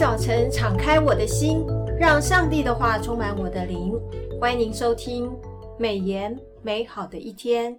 早晨敞开我的心，让上帝的话充满我的灵。欢迎您收听美言美好的一天。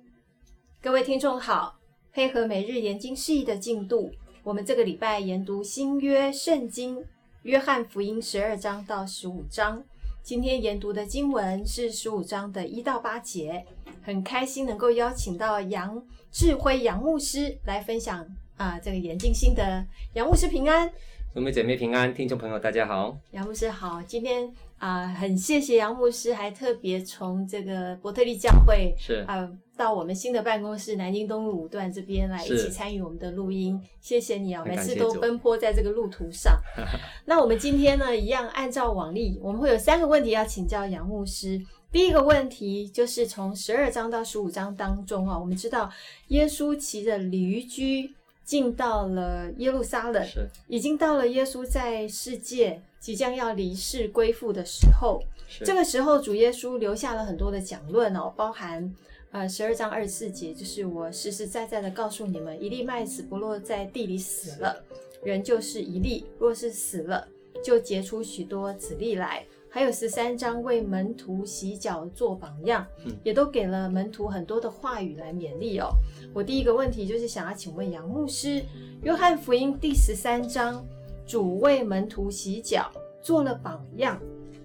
各位听众好，配合每日研经释义的进度，我们这个礼拜研读新约圣经约翰福音十二章到十五章。今天研读的经文是十五章的一到八节。很开心能够邀请到杨志辉杨牧师来分享啊、这个研经心得。杨牧师平安。兄妹姐妹平安，听众朋友大家好，杨牧师好。今天啊、呃，很谢谢杨牧师，还特别从这个伯特利教会是啊、呃，到我们新的办公室南京东路五段这边来一起参与我们的录音。谢谢你啊，每次都奔波在这个路途上。那我们今天呢，一样按照往例，我们会有三个问题要请教杨牧师。第一个问题就是从十二章到十五章当中啊，我们知道耶稣骑着驴駒。进到了耶路撒冷，是已经到了耶稣在世界即将要离世归父的时候。这个时候，主耶稣留下了很多的讲论哦，包含呃十二章二十四节，就是我实实在在的告诉你们，一粒麦子不落在地里死了，人就是一粒；若是死了，就结出许多子粒来。还有十三章为门徒洗脚做榜样，也都给了门徒很多的话语来勉励哦。我第一个问题就是想要请问杨牧师，约翰福音第十三章，主为门徒洗脚做了榜样，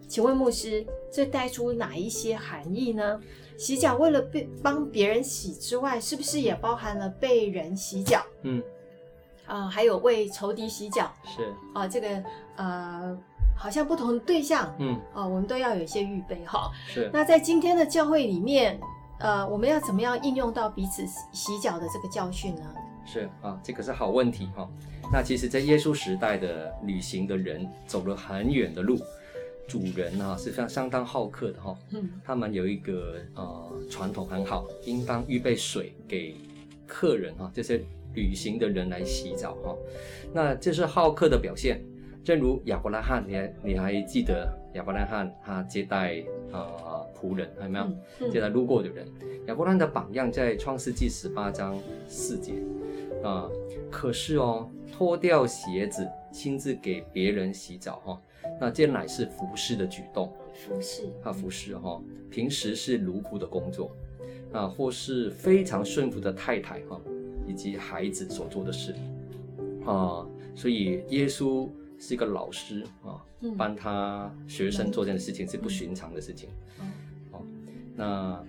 请问牧师，这带出哪一些含义呢？洗脚为了被帮别人洗之外，是不是也包含了被人洗脚？嗯，啊、呃，还有为仇敌洗脚，是啊、呃，这个呃。好像不同的对象，嗯，啊、呃，我们都要有一些预备哈。是。那在今天的教会里面，呃，我们要怎么样应用到彼此洗脚的这个教训呢？是啊，这个是好问题哈。那其实，在耶稣时代的旅行的人走了很远的路，主人呢、啊、是非常相当好客的哈。嗯。他们有一个呃传统很好，应当预备水给客人哈，这些旅行的人来洗澡哈。那这是好客的表现。正如亚伯拉罕，你还你还记得亚伯拉罕他接待啊仆、呃、人，有没有、接待路过的人？亚伯拉罕的榜样在创世纪十八章四节啊、呃。可是哦，脱掉鞋子，亲自给别人洗澡哈、哦，那这乃是服侍的举动。服侍他服侍哈，平时是奴仆的工作啊，或是非常顺服的太太哈，以及孩子所做的事啊，所以耶稣。是一个老师啊，帮他学生做这件事情是不寻常的事情。哦，那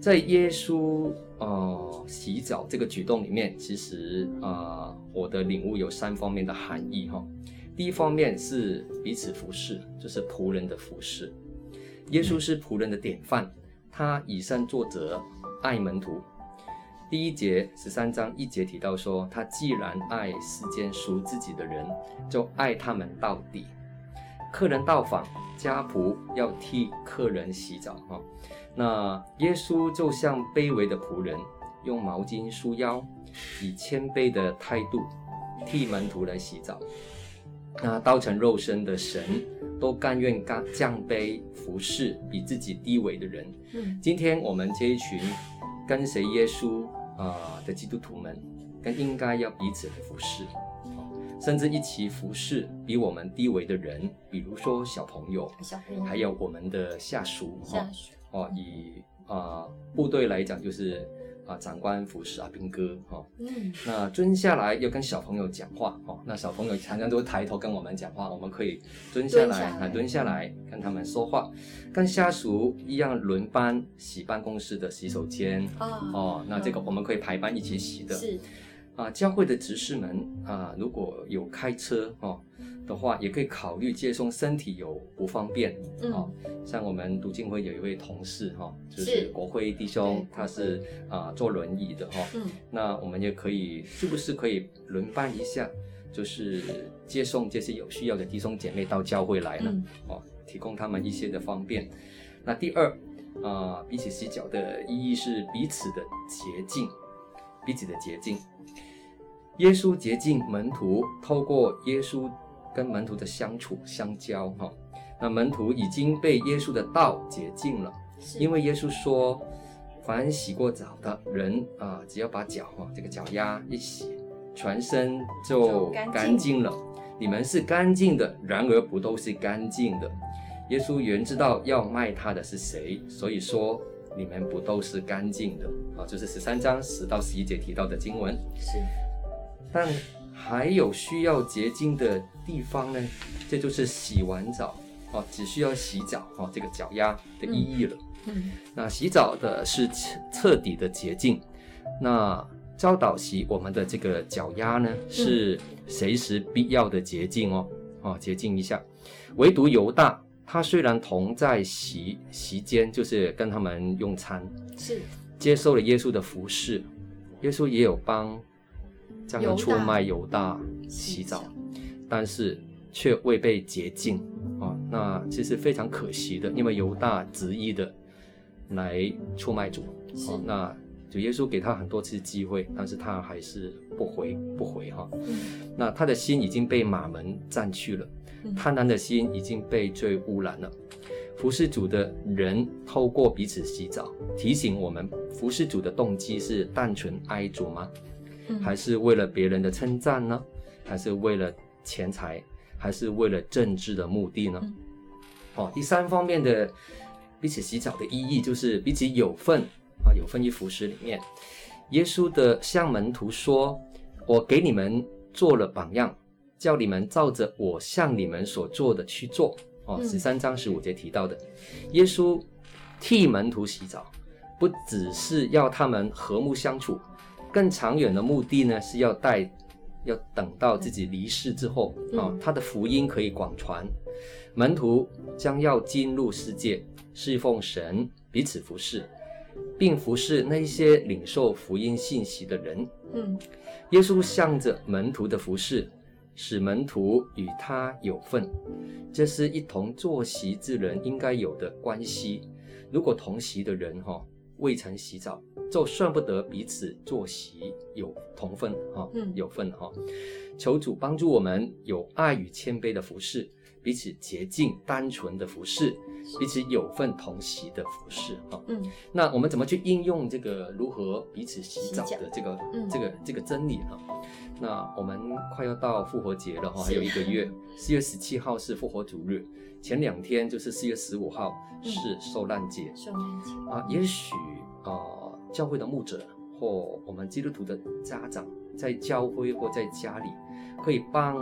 在耶稣呃洗澡这个举动里面，其实啊、呃，我的领悟有三方面的含义哈。第一方面是彼此服侍，就是仆人的服侍。耶稣是仆人的典范，他以身作则，爱门徒。第一节十三章一节提到说，他既然爱世间属自己的人，就爱他们到底。客人到访，家仆要替客人洗澡哈。那耶稣就像卑微的仆人，用毛巾束腰，以谦卑的态度替门徒来洗澡。那道成肉身的神都甘愿降降卑服侍比自己低微的人。嗯，今天我们这一群。跟随耶稣啊的基督徒们，更应该要彼此的服侍，甚至一起服侍比我们低微的人，比如说小朋友，小朋友，还有我们的下属，下属哦，以啊部队来讲就是。啊，长官服侍啊，兵哥哈，嗯，那蹲下来要跟小朋友讲话哦，那小朋友常常都抬头跟我们讲话，我们可以蹲下来，蹲下来，蹲下来跟他们说话，跟下属一样轮班洗办公室的洗手间哦，哦，那这个我们可以排班一起洗的，是。啊，教会的执事们啊，如果有开车哦的话，也可以考虑接送身体有不方便，嗯、哦，像我们读经会有一位同事哈、哦，就是。国辉弟兄，他是啊坐轮椅的哈、那我们也可以是不是可以轮班一下，就是接送这些有需要的弟兄姐妹到教会来呢？嗯、哦，提供他们一些的方便。那第二啊，彼此洗脚的意义是彼此的洁净，彼此的洁净。耶稣洁净门徒，透过耶稣跟门徒的相处相交，哈，那门徒已经被耶稣的道洁净了。因为耶稣说，凡洗过澡的人啊、呃，只要把脚哈这个脚丫一洗，全身就干净了。你们是干净的，然而不都是干净的。耶稣原知道要卖他的是谁，所以说你们不都是干净的啊，就是十三章十到十一节提到的经文。是，但还有需要洁净的地方呢，这就是洗完澡啊，只需要洗澡啊，这个脚丫的意义了。嗯，嗯，那洗澡的是彻底的洁净，那教导洗我们的这个脚丫呢，是随时必要的洁净哦，啊，洁净一下，唯独犹大。他虽然同在席席间，就是跟他们用餐，是接受了耶稣的服侍，耶稣也有帮将要出卖犹大洗澡，但是却未被洁净啊。那其实非常可惜的，因为犹大执意的来出卖主啊。那主耶稣给他很多次机会，但是他还是不回不回哈。那他的心已经被马门占去了。贪婪的心已经被罪污染了。服侍主的人透过彼此洗澡，提醒我们服侍主的动机是单纯爱主吗？还是为了别人的称赞呢？还是为了钱财？还是为了政治的目的呢？哦，第三方面的比起洗澡的意义就是比起有份啊，有份于服饰里面。耶稣的向门徒说：“我给你们做了榜样。”叫你们照着我向你们所做的去做哦。十三章十五节提到的，耶稣替门徒洗澡，不只是要他们和睦相处，更长远的目的呢，是要带，要等到自己离世之后啊，他的福音可以广传，门徒将要进入世界，侍奉神，彼此服侍，并服侍那些领受福音信息的人。嗯，耶稣向着门徒的服侍。使门徒与他有份，这是一同坐席之人应该有的关系。如果同席的人哈未曾洗澡，就算不得彼此坐席有同分哈，有份哈。求主帮助我们有爱与谦卑的服饰，彼此洁净单纯的服饰，彼此有份同席的服饰哈。嗯，那我们怎么去应用这个如何彼此洗澡的这个这个这个真理呢？那我们快要到复活节了哈，还有一个月。四月十七号是复活主日，前两天就是四月十五号是受难节。受难节啊，也许啊、呃，教会的牧者或我们基督徒的家长，在教会或在家里，可以帮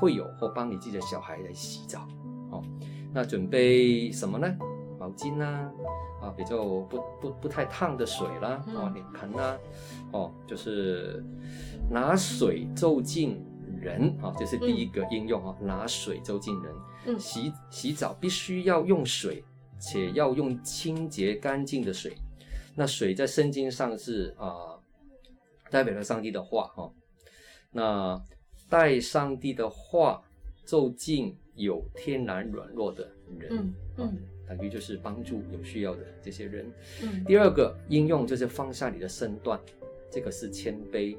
会友或帮你自己的小孩来洗澡。哦，那准备什么呢？毛巾啊，啊，比较不不不太烫的水啦，啊，脸盆啦，哦，就是。拿水走进人啊，这是第一个应用啊。拿水走进人，嗯，洗洗澡必须要用水，且要用清洁干净的水。那水在圣经上是啊、呃，代表了上帝的话哈。那带上帝的话走进有天然软弱的人，嗯，嗯，等于就是帮助有需要的这些人。嗯，第二个应用就是放下你的身段，这个是谦卑。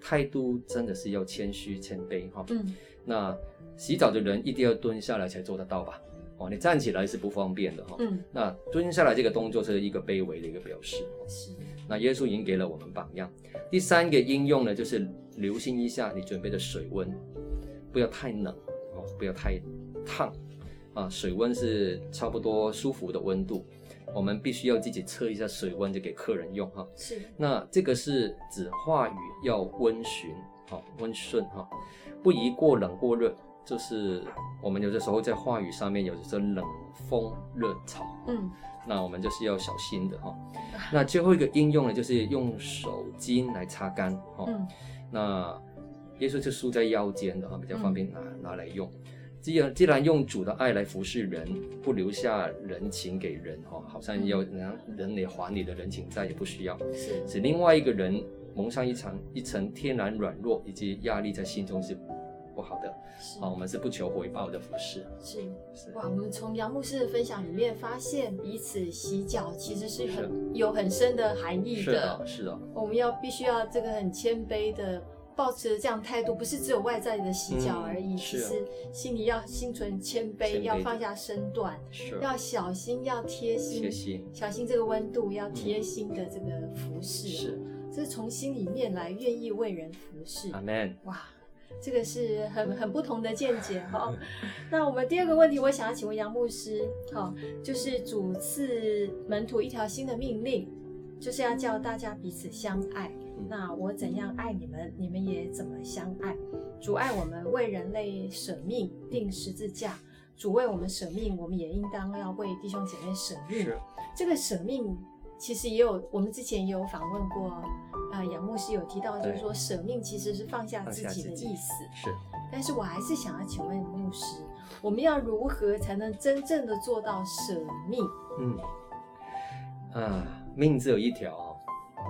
态度真的是要谦虚谦卑哈。嗯，那洗澡的人一定要蹲下来才做得到吧？哦，你站起来是不方便的哈。嗯，那蹲下来这个动作是一个卑微的一个表示。是。那耶稣已经给了我们榜样。第三个应用呢，就是留心一下你准备的水温，不要太冷哦，不要太烫啊，水温是差不多舒服的温度。我们必须要自己测一下水温，就给客人用哈。是。那这个是指话语要温循，哈，温顺哈，不宜过冷过热。就是我们有的时候在话语上面有的时候冷风热潮，嗯，那我们就是要小心的哈。那最后一个应用呢，就是用手巾来擦干，哈。嗯。那耶稣就束在腰间的哈，比较方便拿拿来用。既然既然用主的爱来服侍人，不留下人情给人，哈，好像要人人来还你的人情债也不需要，是。使另外一个人蒙上一层一层天然软弱以及压力在心中是不好的，是。啊，我们是不求回报的服侍，是是。哇，我们从杨牧师的分享里面发现，彼此洗脚其实是很是。有很深的含义的，是的，是的，我们要必须要这个很谦卑的。抱持这样态度，不是只有外在的洗脚而已，其实、心里要心存谦卑，要放下身段，要小心，要贴心，贴心，小心这个温度，要贴心的这个服侍，是，这是从心里面来愿意为人服侍。阿门。哇，这个是很很不同的见解哈。那我们第二个问题，我想要请问杨牧师，哈，就是主赐门徒一条新的命令，就是要叫大家彼此相爱。那我怎样爱你们，你们也怎么相爱。主爱我们，为人类舍命，定十字架。主为我们舍命，我们也应当要为弟兄姐妹舍命。是这个舍命，其实也有我们之前也有访问过，啊、呃，杨牧师有提到，就是说舍命其实是放下自己的意思。是，但是我还是想要请问牧师，我们要如何才能真正的做到舍命？嗯，啊，命只有一条，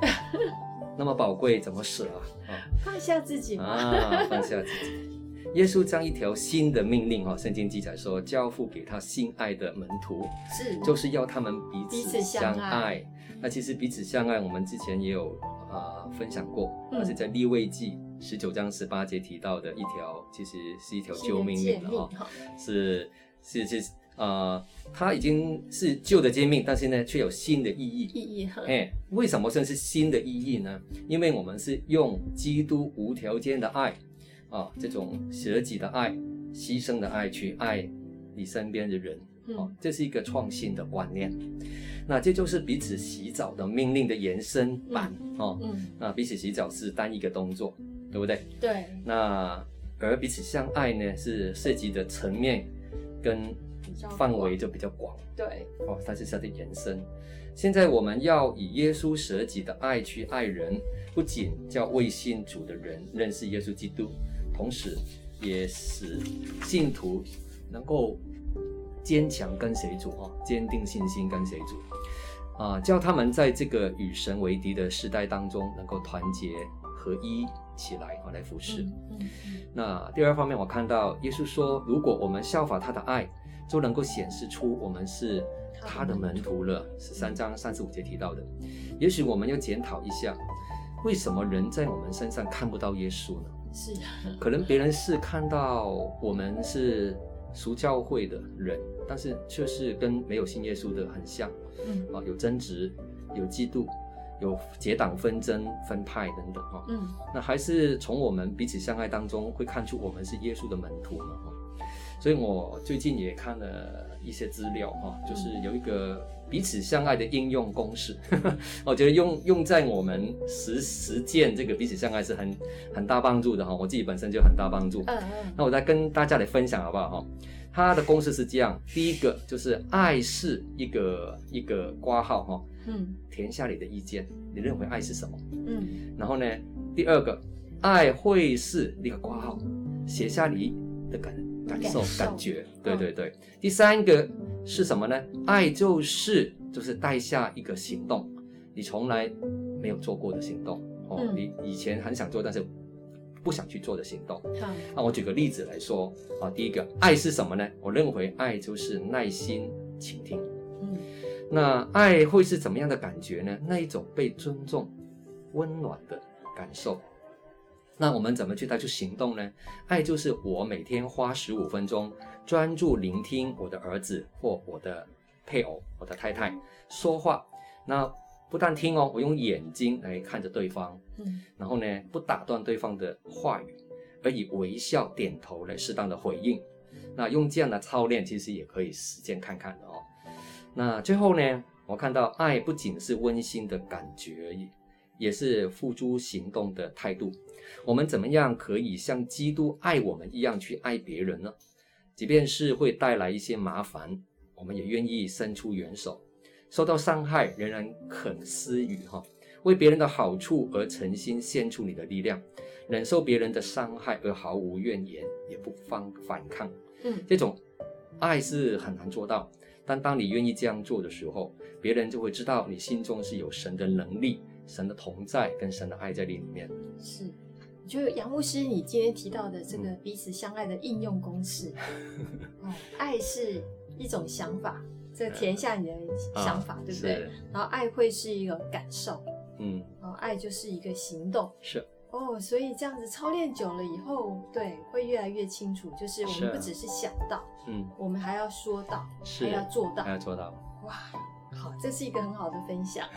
那么宝贵，怎么舍啊？啊，放下自己啊，放下自己。耶稣将一条新的命令，哈，圣经记载说，交付给他心爱的门徒，是，就是要他们彼此相爱。相爱。那其实彼此相爱，我们之前也有啊、呃、分享过，那是在利未记十九章十八节提到的一条，其实是一条救命令了哈，是是是啊、呃，它已经是旧的诫命，但是呢，却有新的意义。意义哈，哎，为什么算是新的意义呢？因为我们是用基督无条件的爱。啊，这种舍己的爱、牺牲的爱去爱你身边的人，哦，这是一个创新的观念。那这就是彼此洗澡的命令的延伸版，哦，嗯，那彼此洗澡是单一个动作，对不对？对。那而彼此相爱呢，是涉及的层面跟范围就比较广，对。哦，它是它的延伸。现在我们要以耶稣舍己的爱去爱人，不仅叫为信主的人认识耶稣基督。同时，也使信徒能够坚强跟随主啊，坚定信心跟随主啊，叫他们在这个与神为敌的时代当中，能够团结合一起来啊，来服侍。那第二方面，我看到耶稣说，如果我们效法他的爱，就能够显示出我们是他的门徒了。十三章三十五节提到的，也许我们要检讨一下，为什么人在我们身上看不到耶稣呢？是，可能别人是看到我们是俗教会的人，但是却是跟没有信耶稣的很像，嗯啊，有争执，有嫉妒，有结党纷争、分派等等哈，嗯，那还是从我们彼此相爱当中会看出我们是耶稣的门徒嘛哈，所以我最近也看了一些资料哈，就是有一个。彼此相爱的应用公式，我觉得用用在我们实实践这个彼此相爱是很很大帮助的哈。我自己本身就很大帮助。嗯嗯。那我再跟大家来分享好不好哈？它的公式是这样：第一个就是爱是一个一个挂号哈，嗯，填下你的意见，你认为爱是什么？嗯。然后呢，第二个爱会是那个括号，写下你的感感受感觉。对对对。第三个。是什么呢？爱就是就是带下一个行动，你从来没有做过的行动哦，嗯、你以前很想做，但是不想去做的行动。好，那我举个例子来说啊，第一个爱是什么呢？我认为爱就是耐心倾听。嗯，那爱会是怎么样的感觉呢？那一种被尊重、温暖的感受。那我们怎么去带去行动呢？爱就是我每天花十五分钟专注聆听我的儿子或我的配偶、我的太太说话。那不但听哦，我用眼睛来看着对方，嗯，然后呢，不打断对方的话语，而以微笑点头来适当的回应。那用这样的操练，其实也可以实践看看的哦。那最后呢，我看到爱不仅是温馨的感觉而已。也是付诸行动的态度。我们怎么样可以像基督爱我们一样去爱别人呢？即便是会带来一些麻烦，我们也愿意伸出援手。受到伤害仍然肯施予哈，为别人的好处而诚心献出你的力量，忍受别人的伤害而毫无怨言，也不方反抗。嗯，这种爱是很难做到，但当你愿意这样做的时候，别人就会知道你心中是有神的能力。神的同在跟神的爱在里面，是。就杨牧师，你今天提到的这个彼此相爱的应用公式，哦，爱是一种想法，这个填下你的想法，对不对？然后爱会是一个感受，嗯，然后爱就是一个行动，是。哦，所以这样子操练久了以后，对，会越来越清楚，就是我们不只是想到，嗯，我们还要说到，还要做到，还要做到，哇。好，这是一个很好的分享。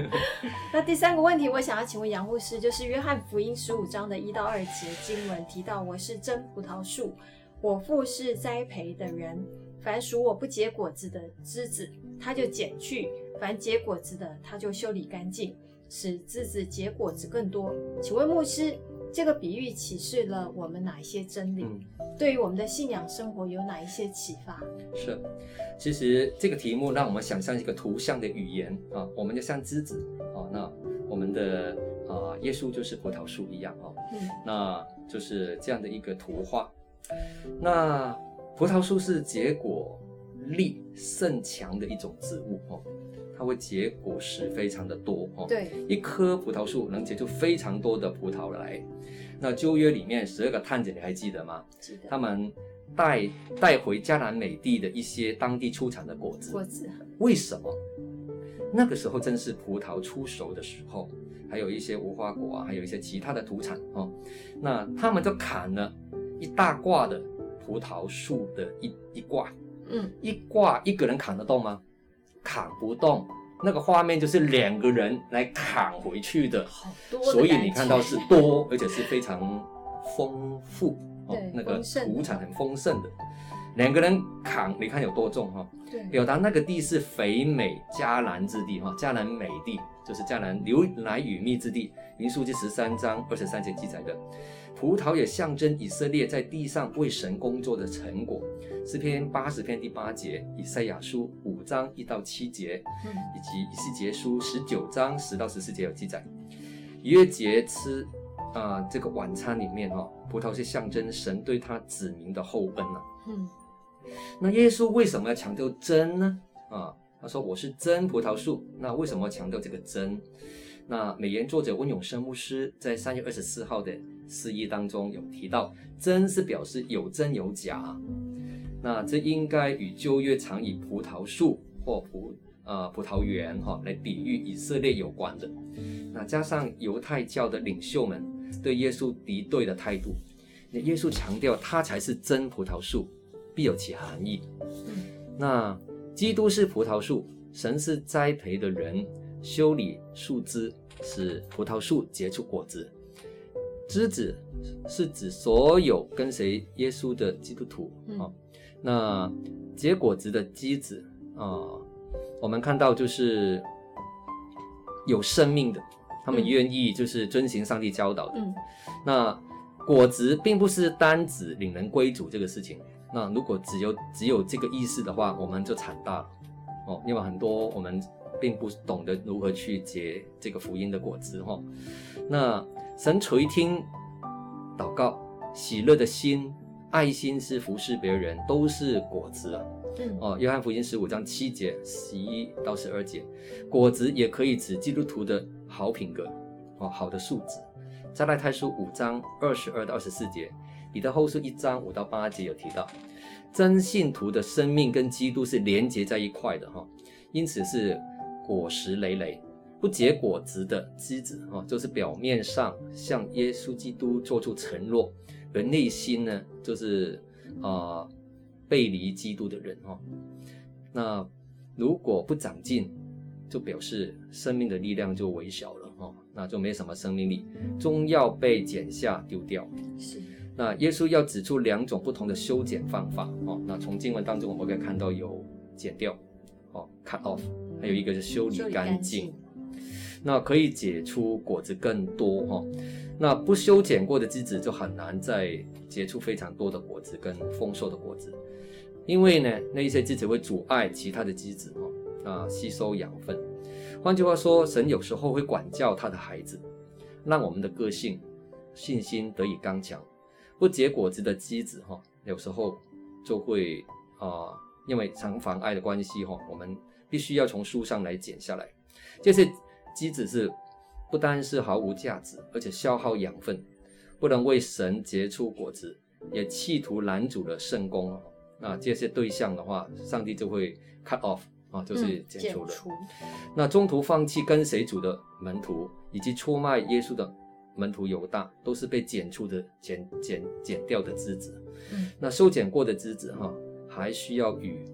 那第三个问题，我想要请问杨牧师，就是约翰福音十五章的一到二节经文提到：“我是真葡萄树，我父是栽培的人。凡属我不结果子的枝子，他就剪去；凡结果子的，他就修理干净，使枝子结果子更多。”请问牧师，这个比喻启示了我们哪一些真理？嗯、对于我们的信仰生活有哪一些启发？是，其实这个题目让我们想象一个图像的语言啊，我们就像枝子啊，那我们的啊耶稣就是葡萄树一样啊，嗯，那就是这样的一个图画。那葡萄树是结果力甚强的一种植物哦，它会结果实非常的多哦。对，一棵葡萄树能结出非常多的葡萄来。那旧约里面十二个探子你还记得吗？记得。他们带带回迦南美地的一些当地出产的果子。果子。为什么？那个时候正是葡萄出熟的时候，还有一些无花果啊，还有一些其他的土产哦。那他们就砍了一大挂的葡萄树的一一挂。嗯。一挂一个人砍得动吗？砍不动。那个画面就是两个人来砍回去的，好多，所以你看到是多，而且是非常丰富哦，那个土产很丰盛的。两个人砍，你看有多重哈？对，表达那个地是肥美迦南之地哈，迦南美地就是迦南流奶与蜜之地。民数记十三章二十三节记载的，葡萄也象征以色列在地上为神工作的成果。诗篇八十篇第八节，以赛亚书五章一到七节，嗯，以及以西结书十九章十到十四节有记载。逾越节吃啊、呃，这个晚餐里面哈、哦，葡萄是象征神对他子民的厚恩呐、啊。嗯。那耶稣为什么要强调真呢？啊，他说我是真葡萄树。那为什么要强调这个真？那美言作者温永生牧师在三月二十四号的释义当中有提到，真是表示有真有假。那这应该与旧约常以葡萄树或葡啊、呃、葡萄园哈来比喻以色列有关的。那加上犹太教的领袖们对耶稣敌对的态度，那耶稣强调他才是真葡萄树。必有其含义。那基督是葡萄树，神是栽培的人，修理树枝，使葡萄树结出果子。枝子是指所有跟随耶稣的基督徒啊、哦。那结果子的枝子啊、哦，我们看到就是有生命的，他们愿意就是遵行上帝教导的。嗯、那果子并不是单指领人归主这个事情。那如果只有只有这个意思的话，我们就惨大了哦，因为很多我们并不懂得如何去结这个福音的果子哈、哦。那神垂听祷告，喜乐的心、爱心是服侍别人，都是果子啊。嗯哦，约翰福音十五章七节十一到十二节，果子也可以指基督徒的好品格哦，好的素质。加拉太书五章二十二到二十四节。彼得后书一章五到八节有提到，真信徒的生命跟基督是连接在一块的哈，因此是果实累累，不结果子的枝子啊，就是表面上向耶稣基督做出承诺，而内心呢就是啊、呃、背离基督的人哈。那如果不长进，就表示生命的力量就微小了哈，那就没什么生命力，终要被剪下丢掉。是。那耶稣要指出两种不同的修剪方法哦。那从经文当中我们可以看到有剪掉，哦，cut off，还有一个是修理干净。那可以结出果子更多哈。那不修剪过的枝子就很难再结出非常多的果子跟丰硕的果子，因为呢，那一些枝子会阻碍其他的枝子哈啊吸收养分。换句话说，神有时候会管教他的孩子，让我们的个性、信心得以刚强。不结果子的枝子哈，有时候就会啊、因为常妨碍的关系哈，我们必须要从树上来剪下来。这些枝子是不单是毫无价值，而且消耗养分，不能为神结出果子，也企图拦阻了圣工。那这些对象的话，上帝就会 cut off 啊，就是剪除了。嗯、那中途放弃跟随主的门徒，以及出卖耶稣的。门徒犹大都是被剪出的、剪剪剪掉的枝子。嗯，那修剪过的枝子哈，还需要与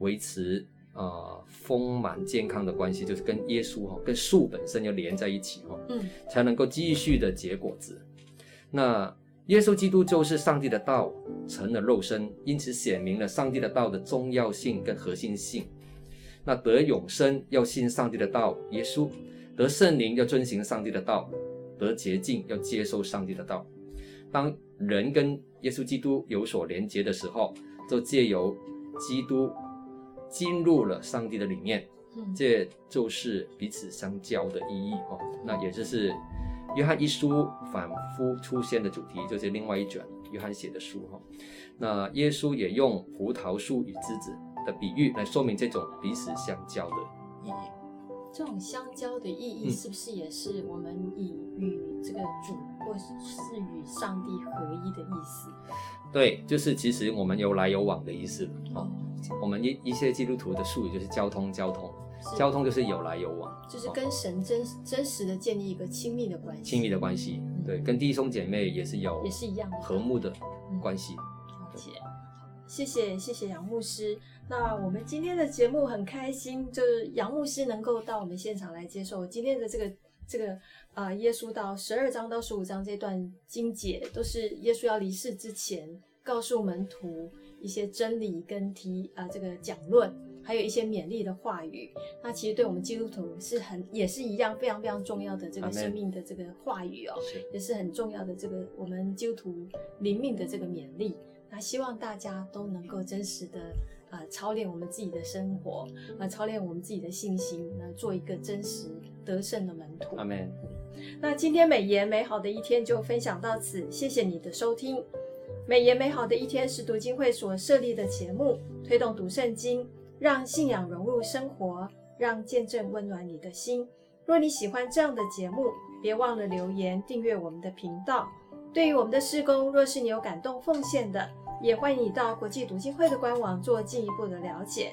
维持啊、呃丰满健康的关系，就是跟耶稣哈、哦，跟树本身要连在一起哈，嗯，才能够继续的结果子。那耶稣基督就是上帝的道成了肉身，因此显明了上帝的道的重要性跟核心性。那得永生要信上帝的道，耶稣得圣灵要遵行上帝的道，得洁净要接受上帝的道。当人跟耶稣基督有所连结的时候，就借由基督进入了上帝的里面，这就是彼此相交的意义哦。那也就是。约翰一书反复出现的主题，就是另外一卷约翰写的书哈。那耶稣也用葡萄树与枝子的比喻来说明这种彼此相交的意义。这种相交的意义是不是也是我们以与这个主，或是与上帝合一的意思？对，就是其实我们有来有往的意思啊。我们一一些基督徒的术语就是交通，交通。交通就是有来有往，就是跟神真真实的建立一个亲密的关系。亲密的关系，对，跟弟兄姐妹也是有，也是一样的和睦的关系。了解，谢谢谢谢杨牧师。那我们今天的节目很开心，就是杨牧师能够到我们现场来接受今天的这个这个呃耶稣到十二章到十五章这段经节，都是耶稣要离世之前告诉门徒一些真理跟提啊、呃、这个讲论。还有一些勉励的话语，那其实对我们基督徒是很也是一样非常非常重要的这个生命的这个话语哦，也是很重要的这个我们基督徒灵命的这个勉励。那希望大家都能够真实的啊、呃、操练我们自己的生活啊、呃，操练我们自己的信心，那做一个真实得胜的门徒。阿门。那今天美言美好的一天就分享到此，谢谢你的收听。美言美好的一天是读经会所设立的节目，推动读圣经。让信仰融入生活，让见证温暖你的心。若你喜欢这样的节目，别忘了留言订阅我们的频道。对于我们的施工，若是你有感动奉献的，也欢迎你到国际读经会的官网做进一步的了解。